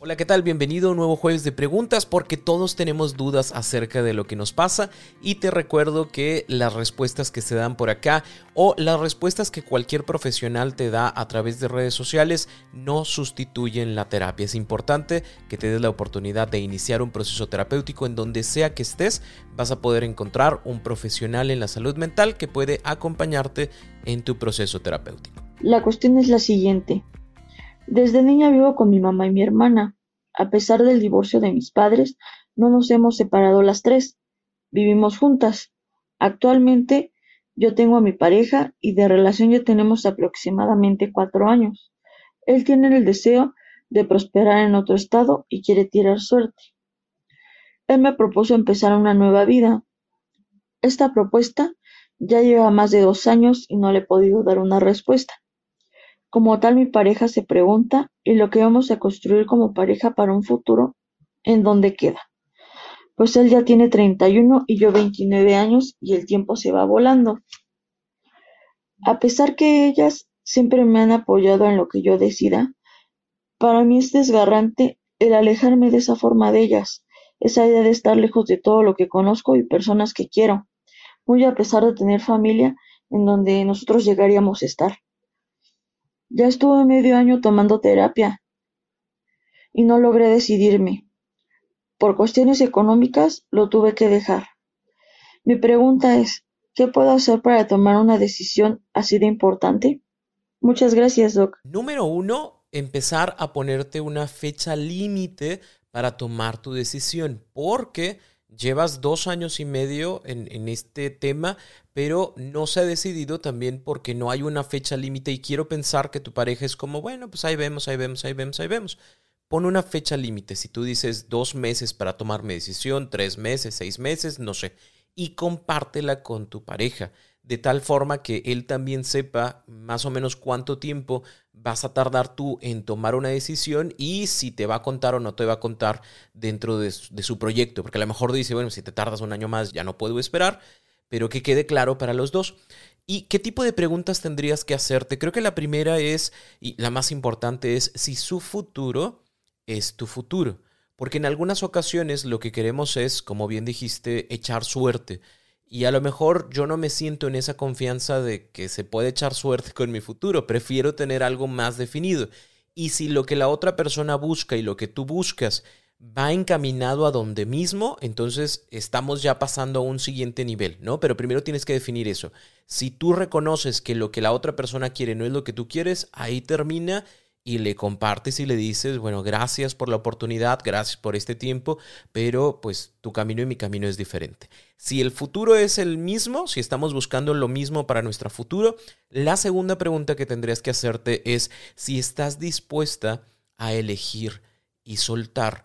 Hola, ¿qué tal? Bienvenido a un nuevo jueves de preguntas porque todos tenemos dudas acerca de lo que nos pasa y te recuerdo que las respuestas que se dan por acá o las respuestas que cualquier profesional te da a través de redes sociales no sustituyen la terapia. Es importante que te des la oportunidad de iniciar un proceso terapéutico en donde sea que estés, vas a poder encontrar un profesional en la salud mental que puede acompañarte en tu proceso terapéutico. La cuestión es la siguiente. Desde niña vivo con mi mamá y mi hermana. A pesar del divorcio de mis padres, no nos hemos separado las tres. Vivimos juntas. Actualmente yo tengo a mi pareja y de relación ya tenemos aproximadamente cuatro años. Él tiene el deseo de prosperar en otro estado y quiere tirar suerte. Él me propuso empezar una nueva vida. Esta propuesta ya lleva más de dos años y no le he podido dar una respuesta. Como tal mi pareja se pregunta y lo que vamos a construir como pareja para un futuro, ¿en dónde queda? Pues él ya tiene 31 y yo 29 años y el tiempo se va volando. A pesar que ellas siempre me han apoyado en lo que yo decida, para mí es desgarrante el alejarme de esa forma de ellas, esa idea de estar lejos de todo lo que conozco y personas que quiero, muy a pesar de tener familia en donde nosotros llegaríamos a estar. Ya estuve medio año tomando terapia y no logré decidirme. Por cuestiones económicas lo tuve que dejar. Mi pregunta es, ¿qué puedo hacer para tomar una decisión así de importante? Muchas gracias, Doc. Número uno, empezar a ponerte una fecha límite para tomar tu decisión, porque llevas dos años y medio en, en, este tema, pero no se ha decidido también porque no hay una fecha límite y quiero pensar que tu pareja es como, bueno, pues ahí vemos, ahí vemos, ahí vemos, ahí vemos. Pon una fecha límite. Si tú dices dos meses para tomar mi decisión, tres meses, seis meses, no sé, y compártela con tu pareja de tal forma que él también sepa más o menos cuánto tiempo vas a tardar tú en tomar una decisión y si te va a contar o no te va a contar dentro de, su proyecto, porque a lo mejor dice, bueno, si te tardas un año más ya no puedo esperar, pero que quede claro para los dos. ¿Y qué tipo de preguntas tendrías que hacerte? Creo que la primera es, y la más importante es, si su futuro es tu futuro. Porque en algunas ocasiones lo que queremos es, como bien dijiste, echar suerte. Y a lo mejor yo no me siento en esa confianza de que se puede echar suerte con mi futuro. Prefiero tener algo más definido. Y si lo que la otra persona busca y lo que tú buscas va encaminado a donde mismo, entonces estamos ya pasando a un siguiente nivel, ¿no? Pero primero tienes que definir eso. Si tú reconoces que lo que la otra persona quiere no es lo que tú quieres, ahí termina y le compartes y le dices, bueno, gracias por la oportunidad, gracias por este tiempo, pero pues tu camino y mi camino es diferente. Si el futuro es el mismo, si estamos buscando lo mismo para nuestro futuro, la segunda pregunta que tendrías que hacerte es si estás dispuesta a elegir y soltar.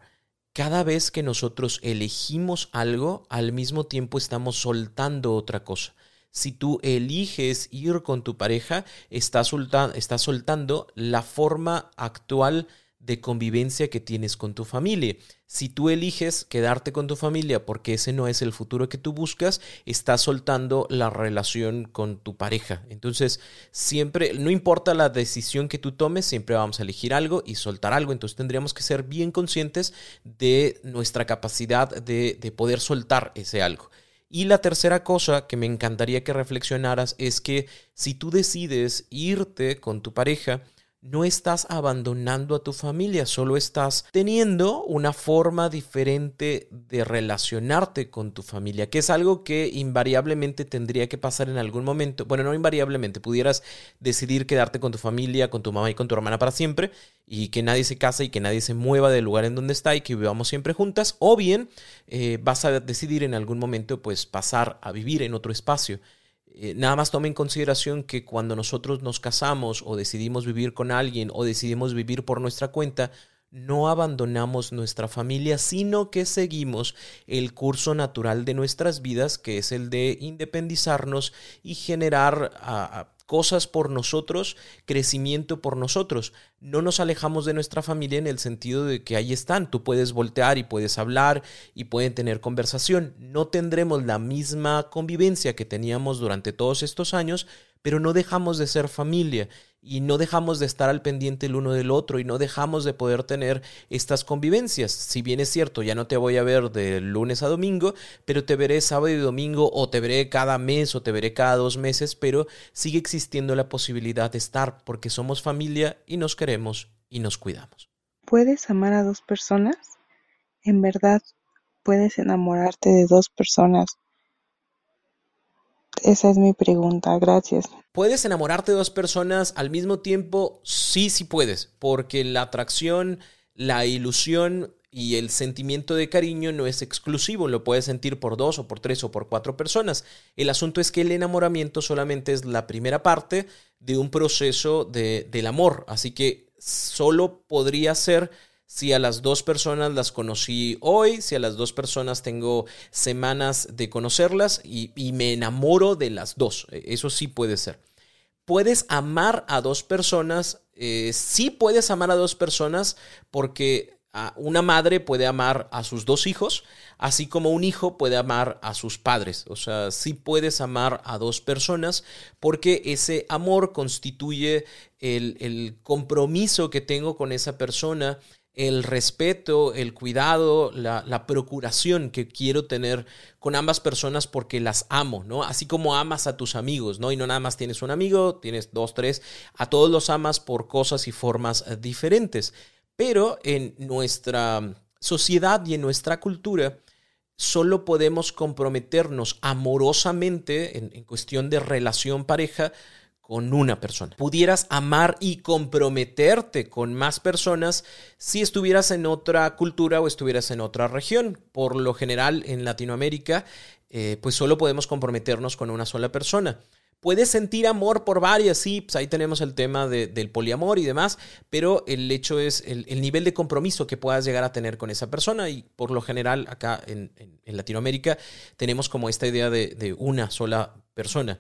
Cada vez que nosotros elegimos algo, al mismo tiempo estamos soltando otra cosa. Si tú eliges ir con tu pareja, estás, soltando la forma actual de convivencia que tienes con tu familia. Si tú eliges quedarte con tu familia porque ese no es el futuro que tú buscas, estás soltando la relación con tu pareja. Entonces, siempre, no importa la decisión que tú tomes, siempre vamos a elegir algo y soltar algo. Entonces, tendríamos que ser bien conscientes de nuestra capacidad de, de poder soltar ese algo. Y la tercera cosa que me encantaría que reflexionaras es que si tú decides irte con tu pareja, no estás abandonando a tu familia, solo estás teniendo una forma diferente de relacionarte con tu familia, que es algo que invariablemente tendría que pasar en algún momento. Bueno, no invariablemente, pudieras decidir quedarte con tu familia, con tu mamá y con tu hermana para siempre, y que nadie se case y que nadie se mueva del lugar en donde está y que vivamos siempre juntas, o bien eh, vas a decidir en algún momento pues pasar a vivir en otro espacio. Eh, nada más tome en consideración que cuando nosotros nos casamos o decidimos vivir con alguien o decidimos vivir por nuestra cuenta, no abandonamos nuestra familia, sino que seguimos el curso natural de nuestras vidas, que es el de independizarnos y generar cosas por nosotros, crecimiento por nosotros. No nos alejamos de nuestra familia en el sentido de que ahí están, tú puedes voltear y puedes hablar y pueden tener conversación. No tendremos la misma convivencia que teníamos durante todos estos años, pero no dejamos de ser familia y no dejamos de estar al pendiente el uno del otro y no dejamos de poder tener estas convivencias. Si bien es cierto, ya no te voy a ver de lunes a domingo, pero te veré sábado y domingo o te veré cada mes o te veré cada dos meses, pero sigue existiendo la posibilidad de estar porque somos familia y nos queremos y nos cuidamos. ¿Puedes amar a dos personas? En verdad, puedes enamorarte de dos personas esa es mi pregunta, gracias. ¿Puedes enamorarte de dos personas al mismo tiempo? Sí, sí puedes, porque la atracción, la ilusión y el sentimiento de cariño no es exclusivo, lo puedes sentir por dos o por tres o por cuatro personas. El asunto es que el enamoramiento solamente es la primera parte de un proceso de, del amor, así que solo podría ser si a las dos personas las conocí hoy, si a las dos personas tengo semanas de conocerlas y, me enamoro de las dos. E, eso sí puede ser. Puedes amar a dos personas, eh, sí puedes amar a dos personas porque una madre puede amar a sus dos hijos, así como un hijo puede amar a sus padres. O sea, sí puedes amar a dos personas porque ese amor constituye el compromiso que tengo con esa persona el respeto, el cuidado, la, procuración que quiero tener con ambas personas porque las amo, ¿no? Así como amas a tus amigos, ¿no? Y no nada más tienes un amigo, tienes dos, tres, a todos los amas por cosas y formas eh, diferentes. Pero en nuestra sociedad y en nuestra cultura, solo podemos comprometernos amorosamente en, en cuestión de relación pareja con una persona. Pudieras amar y comprometerte con más personas si estuvieras en otra cultura o estuvieras en otra región. Por lo general en Latinoamérica, eh, pues solo podemos comprometernos con una sola persona. Puedes sentir amor por varias, sí, pues ahí tenemos el tema del poliamor y demás, pero el hecho es el, nivel de compromiso que puedas llegar a tener con esa persona y por lo general acá en, Latinoamérica tenemos como esta idea de una sola persona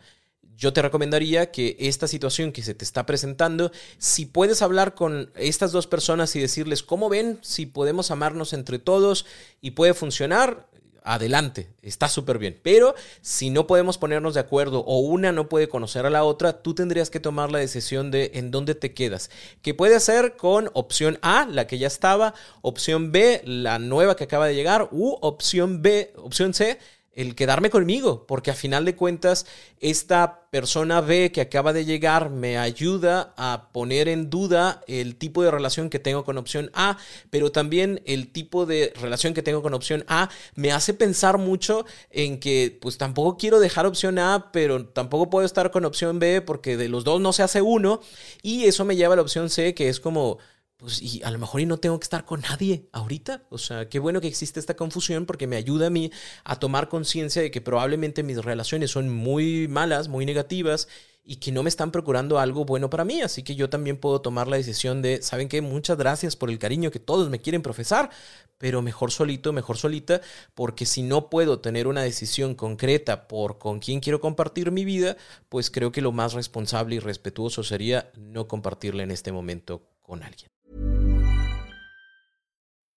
yo te recomendaría que esta situación que se te está presentando, si puedes hablar con estas dos personas y decirles cómo ven, si podemos amarnos entre todos y puede funcionar, adelante, está súper bien. Pero si no podemos ponernos de acuerdo o una no puede conocer a la otra, tú tendrías que tomar la decisión de en dónde te quedas. Que puede ser con opción A, la que ya estaba, opción B, la nueva que acaba de llegar, u opción B, opción C, el quedarme conmigo, porque a final de cuentas esta persona B que acaba de llegar me ayuda a poner en duda el tipo de relación que tengo con opción A, pero también el tipo de relación que tengo con opción A me hace pensar mucho en que pues tampoco quiero dejar opción A, pero tampoco puedo estar con opción B porque de los dos no se hace uno y eso me lleva a la opción C que es como pues y a lo mejor y no tengo que estar con nadie ahorita. O sea, qué bueno que existe esta confusión porque me ayuda a mí a tomar conciencia de que probablemente mis relaciones son muy malas, muy negativas y que no me están procurando algo bueno para mí. Así que yo también puedo tomar la decisión de, ¿saben qué? Muchas gracias por el cariño que todos me quieren profesar, pero mejor solito, mejor solita, porque si no puedo tener una decisión concreta por con quién quiero compartir mi vida, pues creo que lo más responsable y respetuoso sería no compartirla en este momento con alguien.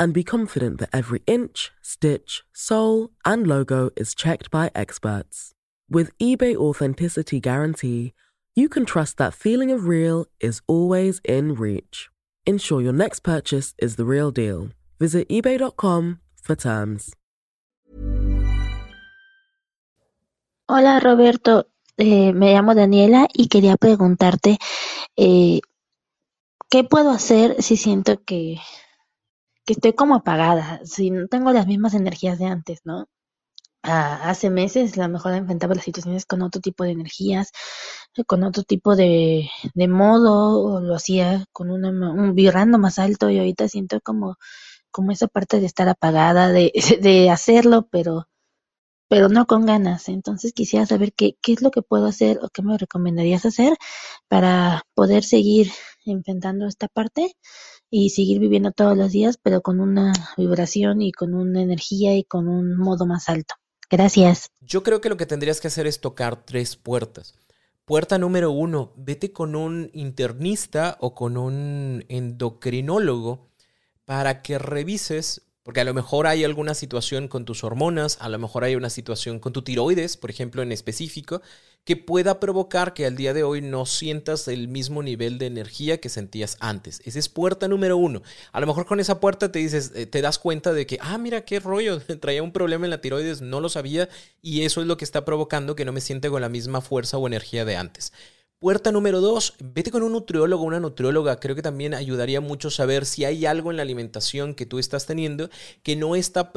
and be confident that every inch, stitch, sole, and logo is checked by experts. With eBay Authenticity Guarantee, you can trust that feeling of real is always in reach. Ensure your next purchase is the real deal. Visit eBay.com for terms. Hola Roberto, eh, me llamo Daniela y quería preguntarte eh, qué puedo hacer si siento que, que estoy como apagada, si no tengo las mismas energías de antes, ¿no? Hace meses a lo mejor enfrentaba las situaciones con otro tipo de energías, con otro tipo de, de modo, o lo hacía con una, un vibrando más alto y ahorita siento como, como esa parte de estar apagada, de, de hacerlo, pero, pero no con ganas. Entonces quisiera saber qué, qué es lo que puedo hacer o qué me recomendarías hacer para poder seguir enfrentando esta parte y seguir viviendo todos los días, pero con una vibración y con una energía y con un modo más alto. Gracias. Yo creo que lo que tendrías que hacer es tocar tres puertas. Puerta número uno, vete con un internista o con un endocrinólogo para que revises porque a lo mejor hay alguna situación con tus hormonas, a lo mejor hay una situación con tu tiroides, por ejemplo, en específico, que pueda provocar que al día de hoy no sientas el mismo nivel de energía que sentías antes. Esa es puerta número uno. A lo mejor con esa puerta te dices, eh, te das cuenta de que, ah, mira qué rollo, traía un problema en la tiroides, no lo sabía, y eso es lo que está provocando que no me siente con la misma fuerza o energía de antes. Puerta número dos, vete con un nutriólogo una nutrióloga. Creo que también ayudaría mucho saber si hay algo en la alimentación que tú estás teniendo que no está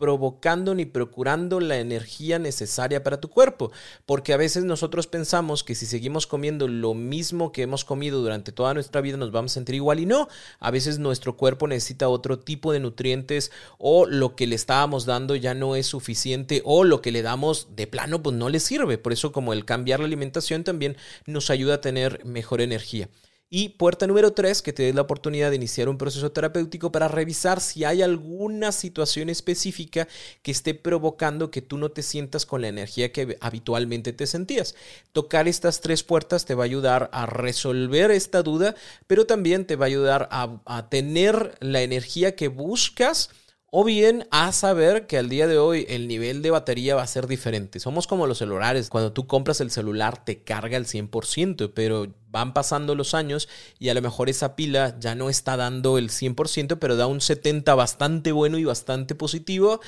provocando ni procurando la energía necesaria para tu cuerpo. Porque a veces nosotros pensamos que si seguimos comiendo lo mismo que hemos comido durante toda nuestra vida nos vamos a sentir igual y no. A veces nuestro cuerpo necesita otro tipo de nutrientes o lo que le estábamos dando ya no es suficiente o lo que le damos de plano pues no le sirve. Por eso como el cambiar la alimentación también nos ayuda a tener mejor energía. Y puerta número tres, que te dé la oportunidad de iniciar un proceso terapéutico para revisar si hay alguna situación específica que esté provocando que tú no te sientas con la energía que habitualmente te sentías. Tocar estas tres puertas te va a ayudar a resolver esta duda, pero también te va a ayudar a, a tener la energía que buscas o bien a saber que al día de hoy el nivel de batería va a ser diferente. Somos como los celulares. Cuando tú compras el celular te carga el 100%, pero van pasando los años y a lo mejor esa pila ya no está dando el 100%, pero da un 70 bastante bueno y bastante positivo,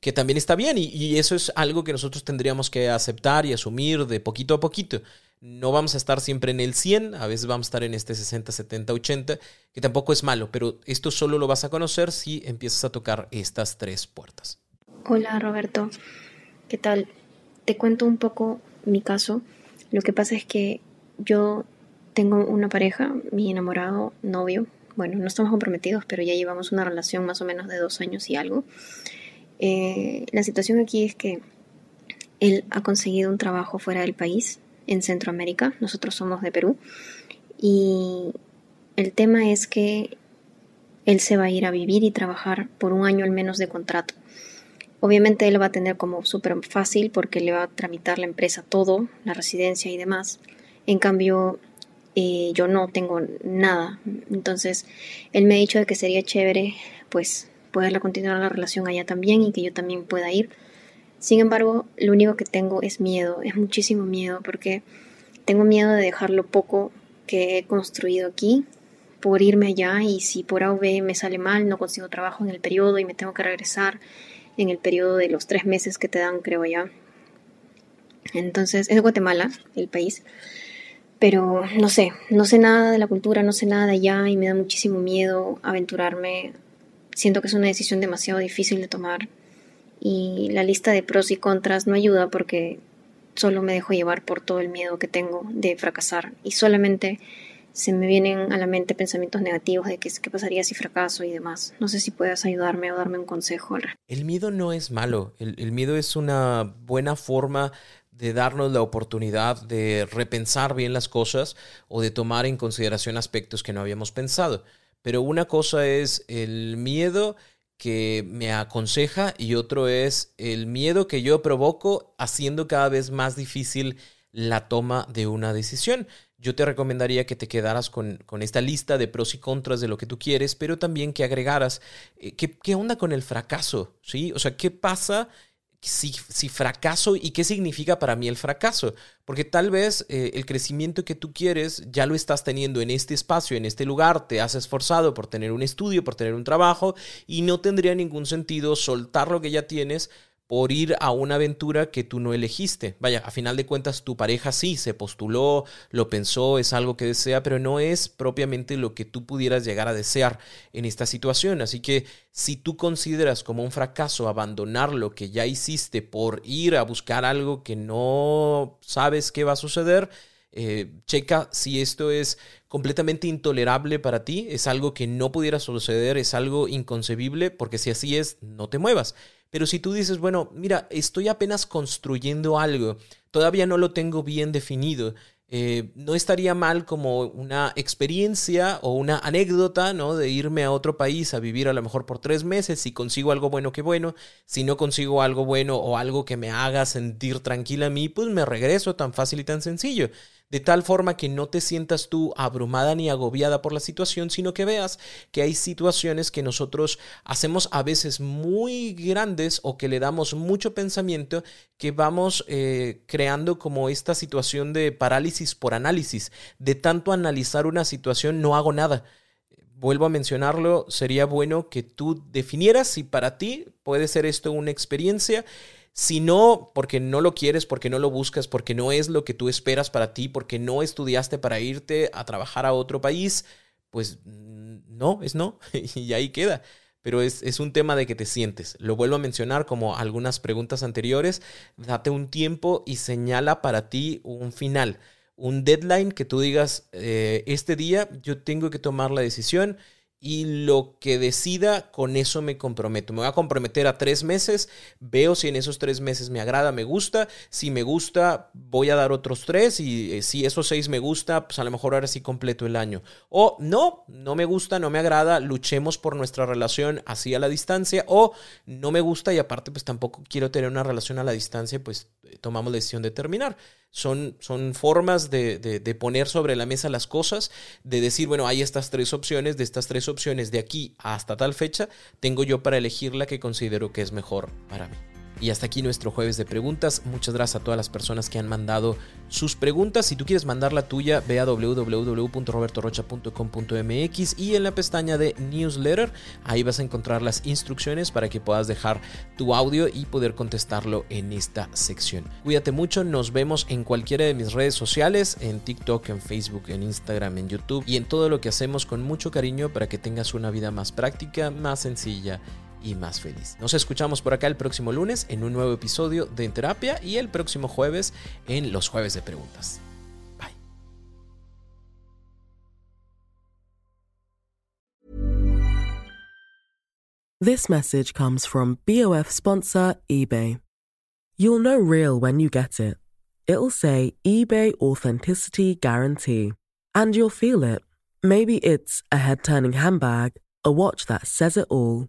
que también está bien. Y, y eso es algo que nosotros tendríamos que aceptar y asumir de poquito a poquito no vamos a estar siempre en el 100, a veces vamos a estar en este 60, 70, 80, que tampoco es malo, pero esto solo lo vas a conocer si empiezas a tocar estas tres puertas. Hola Roberto, ¿qué tal? Te cuento un poco mi caso. Lo que pasa es que yo tengo una pareja, mi enamorado, novio. Bueno, no estamos comprometidos, pero ya llevamos una relación más o menos de dos años y algo. Eh, la situación aquí es que él ha conseguido un trabajo fuera del país, en Centroamérica, nosotros somos de Perú, y el tema es que él se va a ir a vivir y trabajar por un año al menos de contrato. Obviamente él va a tener como súper fácil porque le va a tramitar la empresa todo, la residencia y demás. En cambio, eh, yo no tengo nada. Entonces, él me ha dicho de que sería chévere, pues, poderla continuar la relación allá también y que yo también pueda ir. Sin embargo, lo único que tengo es miedo, es muchísimo miedo, porque tengo miedo de dejar lo poco que he construido aquí por irme allá y si por A o B me sale mal, no consigo trabajo en el periodo y me tengo que regresar en el periodo de los tres meses que te dan, creo allá. Entonces, es Guatemala, el país. Pero no sé, no sé nada de la cultura, no sé nada de allá y me da muchísimo miedo aventurarme. Siento que es una decisión demasiado difícil de tomar y la lista de pros y contras no ayuda porque solo me dejo llevar por todo el miedo que tengo de fracasar y solamente se me vienen a la mente pensamientos negativos de qué, qué pasaría si fracaso y demás. No sé si puedas ayudarme o darme un consejo. El miedo no es malo, el, el miedo es una buena forma de darnos la oportunidad de repensar bien las cosas o de tomar en consideración aspectos que no habíamos pensado. Pero una cosa es el miedo que me aconseja y otro es el miedo que yo provoco haciendo cada vez más difícil la toma de una decisión. yo te recomendaría que te quedaras con, esta lista de pros y contras de lo que tú quieres, pero también que agregaras eh, ¿qué, onda con el fracaso, ¿sí? O sea, ¿qué pasa si, fracaso y qué significa para mí el fracaso? Porque tal vez eh, el crecimiento que tú quieres ya lo estás teniendo en este espacio, en este lugar, te has esforzado por tener un estudio, por tener un trabajo y no tendría ningún sentido soltar lo que ya tienes por ir a una aventura que tú no elegiste. Vaya, a final de cuentas tu pareja sí se postuló, lo pensó, es algo que desea, pero no es propiamente lo que tú pudieras llegar a desear en esta situación. Así que si tú consideras como un fracaso abandonar lo que ya hiciste por ir a buscar algo que no sabes qué va a suceder, eh, checa si esto es completamente intolerable para ti, es algo que no pudiera suceder, es algo inconcebible, porque si así es, no te muevas. Pero si tú dices, bueno, mira, estoy apenas construyendo algo, todavía no lo tengo bien definido, eh, no estaría mal como una experiencia o una anécdota, ¿no? De irme a otro país a vivir a lo mejor por tres meses, si consigo algo bueno, que bueno, si no consigo algo bueno o algo que me haga sentir tranquila a mí, pues me regreso tan fácil y tan sencillo de tal forma que no te sientas tú abrumada ni agobiada por la situación, sino que veas que hay situaciones que nosotros hacemos a veces muy grandes o que le damos mucho pensamiento que vamos eh, creando como esta situación de parálisis por análisis. De tanto analizar una situación no hago nada vuelvo a mencionarlo, sería bueno que tú definieras si para ti puede ser esto una experiencia si no, porque no lo quieres, porque no lo buscas, porque no es lo que tú esperas para ti, porque no estudiaste para irte a trabajar a otro país, pues mm, no, es no, y ahí queda. Pero es, es, un tema de que te sientes. Lo vuelvo a mencionar como algunas preguntas anteriores. Date un tiempo y señala para ti un final, un deadline que tú digas, eh, este día yo tengo que tomar la decisión y lo que decida, con eso me comprometo. Me voy a comprometer a tres meses, veo si en esos tres meses me agrada, me gusta. Si me gusta, voy a dar otros tres y eh, si esos seis me gusta, pues a lo mejor ahora sí completo el año. O no, no me gusta, no me agrada, luchemos por nuestra relación así a la distancia. O no me gusta y aparte pues tampoco quiero tener una relación a la distancia, pues eh, tomamos la decisión de terminar. Son, son formas de, de, poner sobre la mesa las cosas, de decir, bueno, hay estas tres opciones, de estas tres opciones de aquí hasta tal fecha, tengo yo para elegir la que considero que es mejor para mí. Y hasta aquí nuestro jueves de preguntas. Muchas gracias a todas las personas que han mandado sus preguntas. Si tú quieres mandar la tuya, ve a www.robertorocha.com.mx y en la pestaña de newsletter, ahí vas a encontrar las instrucciones para que puedas dejar tu audio y poder contestarlo en esta sección. Cuídate mucho, nos vemos en cualquiera de mis redes sociales, en TikTok, en Facebook, en Instagram, en YouTube y en todo lo que hacemos con mucho cariño para que tengas una vida más práctica, más sencilla y más feliz. Nos escuchamos por acá el próximo lunes en un nuevo episodio de En Terapia y el próximo jueves en los jueves de preguntas. Bye. This message comes from BOF sponsor eBay. You'll know real when you get it. It'll say eBay Authenticity Guarantee. And you'll feel it. Maybe it's a head turning handbag, a watch that says it all